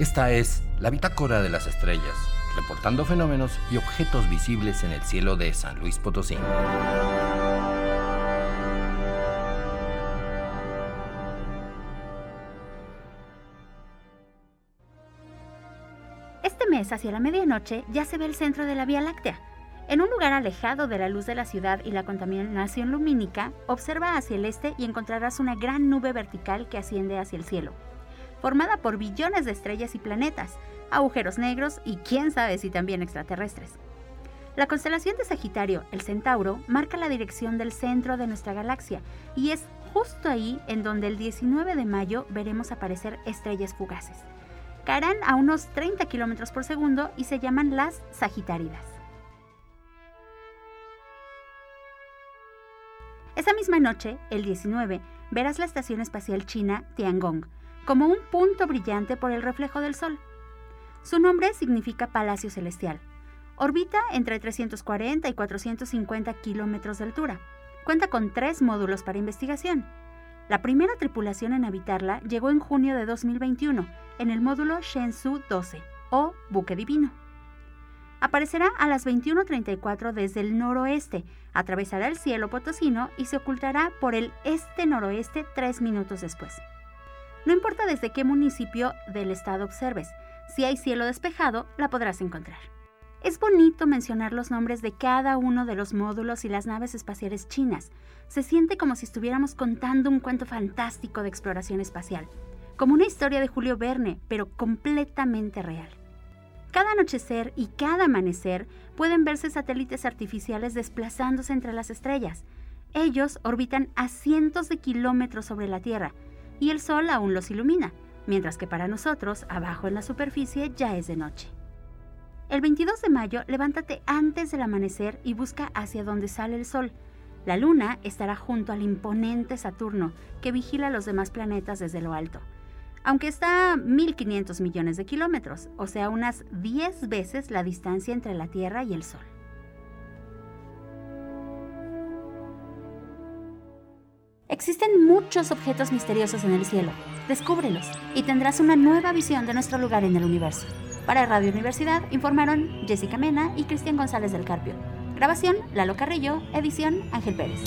Esta es la bitácora de las estrellas, reportando fenómenos y objetos visibles en el cielo de San Luis Potosí. Este mes, hacia la medianoche, ya se ve el centro de la Vía Láctea. En un lugar alejado de la luz de la ciudad y la contaminación lumínica, observa hacia el este y encontrarás una gran nube vertical que asciende hacia el cielo, formada por billones de estrellas y planetas, agujeros negros y quién sabe si también extraterrestres. La constelación de Sagitario, el Centauro, marca la dirección del centro de nuestra galaxia y es justo ahí en donde el 19 de mayo veremos aparecer estrellas fugaces. Caerán a unos 30 kilómetros por segundo y se llaman las Sagitáridas. Esa misma noche, el 19, verás la estación espacial china Tiangong como un punto brillante por el reflejo del Sol. Su nombre significa Palacio Celestial. Orbita entre 340 y 450 kilómetros de altura. Cuenta con tres módulos para investigación. La primera tripulación en habitarla llegó en junio de 2021 en el módulo Shenzhou 12 o Buque Divino. Aparecerá a las 21.34 desde el noroeste, atravesará el cielo potosino y se ocultará por el este-noroeste tres minutos después. No importa desde qué municipio del estado observes, si hay cielo despejado, la podrás encontrar. Es bonito mencionar los nombres de cada uno de los módulos y las naves espaciales chinas. Se siente como si estuviéramos contando un cuento fantástico de exploración espacial, como una historia de Julio Verne, pero completamente real. Cada anochecer y cada amanecer pueden verse satélites artificiales desplazándose entre las estrellas. Ellos orbitan a cientos de kilómetros sobre la Tierra y el Sol aún los ilumina, mientras que para nosotros, abajo en la superficie, ya es de noche. El 22 de mayo, levántate antes del amanecer y busca hacia donde sale el Sol. La Luna estará junto al imponente Saturno, que vigila a los demás planetas desde lo alto. Aunque está a 1.500 millones de kilómetros, o sea, unas 10 veces la distancia entre la Tierra y el Sol. Existen muchos objetos misteriosos en el cielo. Descúbrelos y tendrás una nueva visión de nuestro lugar en el universo. Para Radio Universidad informaron Jessica Mena y Cristian González del Carpio. Grabación Lalo Carrillo, edición Ángel Pérez.